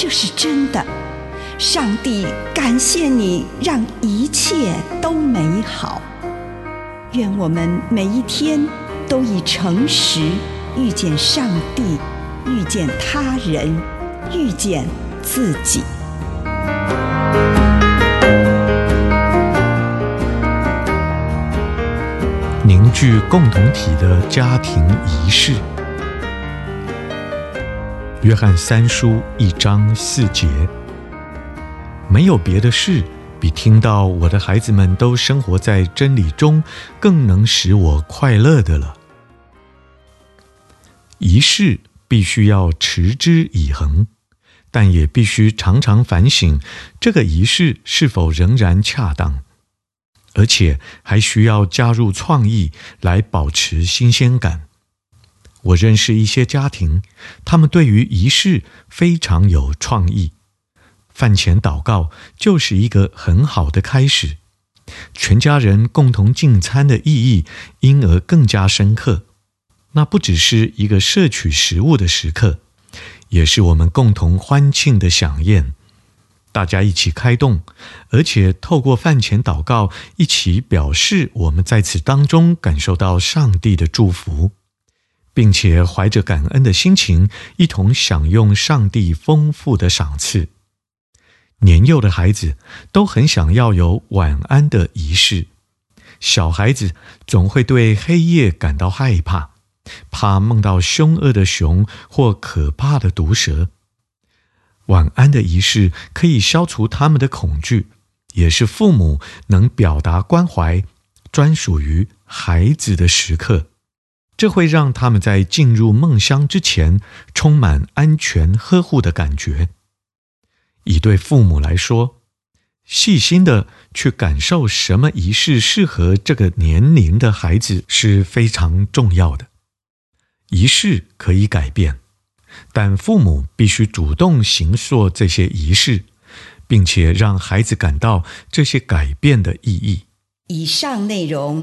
这是真的。上帝感谢你，让一切都美好。愿我们每一天都以诚实遇见上帝，遇见他人，遇见自己。凝聚共同体的家庭仪式。约翰三书一章四节，没有别的事比听到我的孩子们都生活在真理中，更能使我快乐的了。仪式必须要持之以恒，但也必须常常反省这个仪式是否仍然恰当。而且还需要加入创意来保持新鲜感。我认识一些家庭，他们对于仪式非常有创意。饭前祷告就是一个很好的开始，全家人共同进餐的意义因而更加深刻。那不只是一个摄取食物的时刻，也是我们共同欢庆的饗宴。大家一起开动，而且透过饭前祷告，一起表示我们在此当中感受到上帝的祝福，并且怀着感恩的心情，一同享用上帝丰富的赏赐。年幼的孩子都很想要有晚安的仪式，小孩子总会对黑夜感到害怕，怕梦到凶恶的熊或可怕的毒蛇。晚安的仪式可以消除他们的恐惧，也是父母能表达关怀、专属于孩子的时刻。这会让他们在进入梦乡之前，充满安全呵护的感觉。以对父母来说，细心的去感受什么仪式适合这个年龄的孩子是非常重要的。仪式可以改变。但父母必须主动行塑这些仪式，并且让孩子感到这些改变的意义。以上内容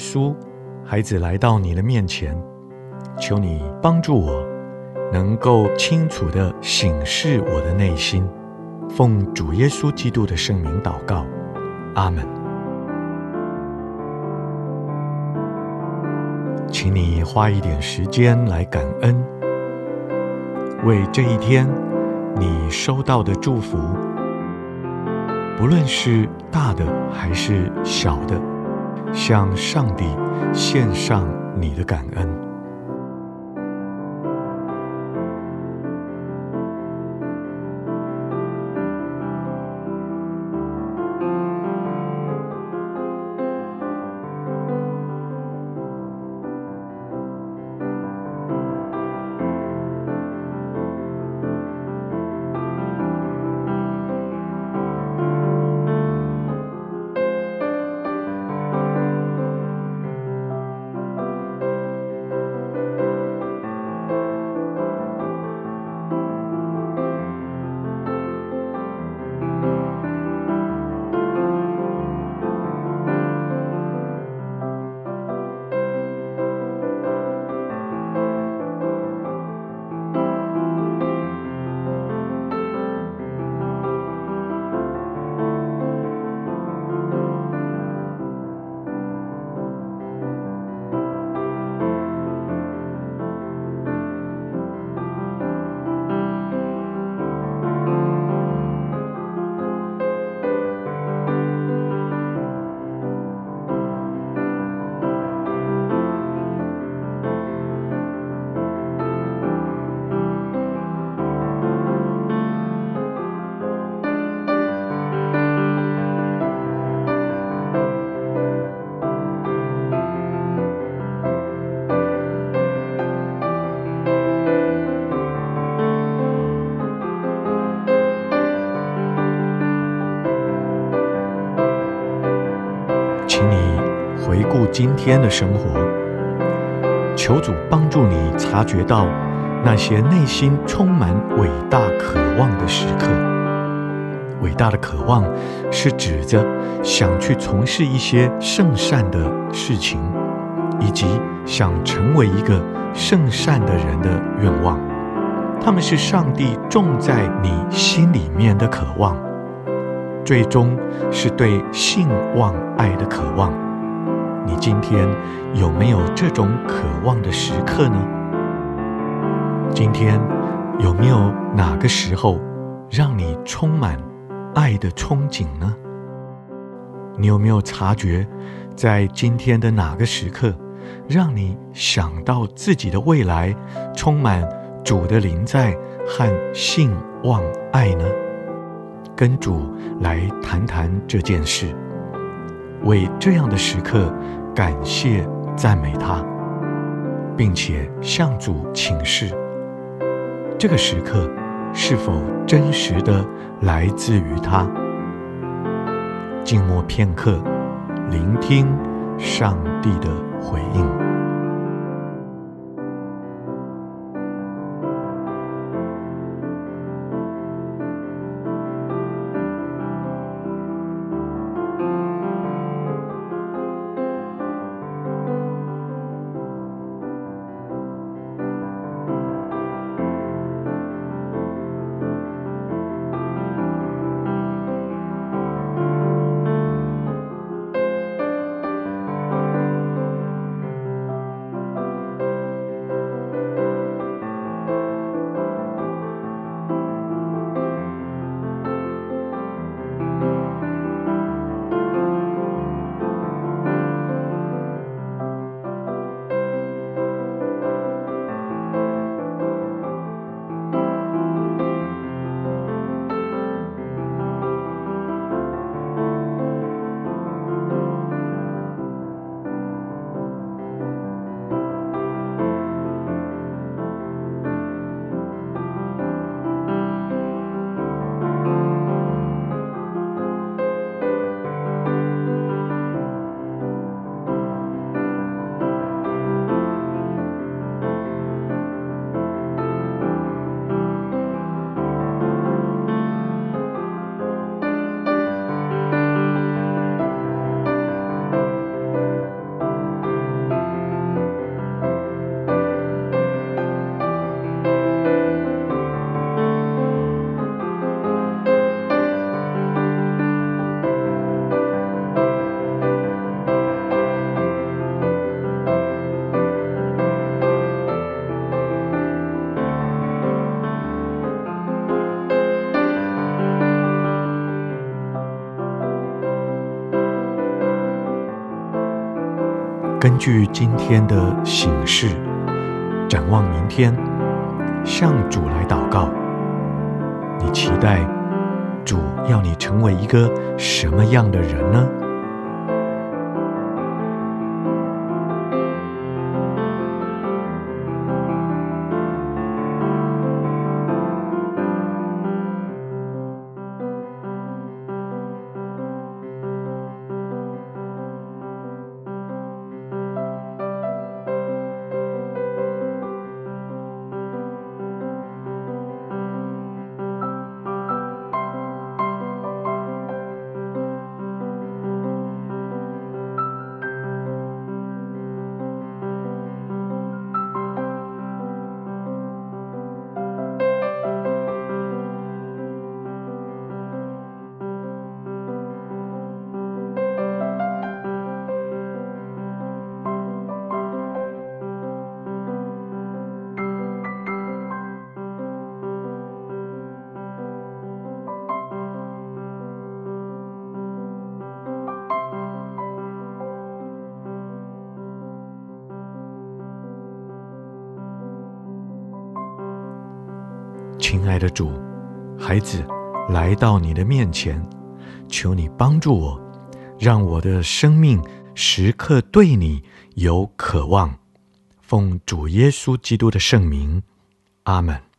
稣，孩子来到你的面前，求你帮助我，能够清楚地省视我的内心。奉主耶稣基督的圣名祷告，阿门。请你花一点时间来感恩，为这一天你收到的祝福，不论是大的还是小的，向上帝献上你的感恩。天的生活，求主帮助你察觉到那些内心充满伟大渴望的时刻。伟大的渴望是指着想去从事一些圣善的事情，以及想成为一个圣善的人的愿望。他们是上帝种在你心里面的渴望，最终是对性望爱的渴望。你今天有没有这种渴望的时刻呢？今天有没有哪个时候让你充满爱的憧憬呢？你有没有察觉，在今天的哪个时刻，让你想到自己的未来充满主的临在和信望爱呢？跟主来谈谈这件事。为这样的时刻感谢赞美他，并且向主请示，这个时刻是否真实的来自于他？静默片刻，聆听上帝的回应。根据今天的醒示，展望明天，向主来祷告。你期待主要你成为一个什么样的人呢？亲爱的主，孩子来到你的面前，求你帮助我，让我的生命时刻对你有渴望。奉主耶稣基督的圣名，阿门。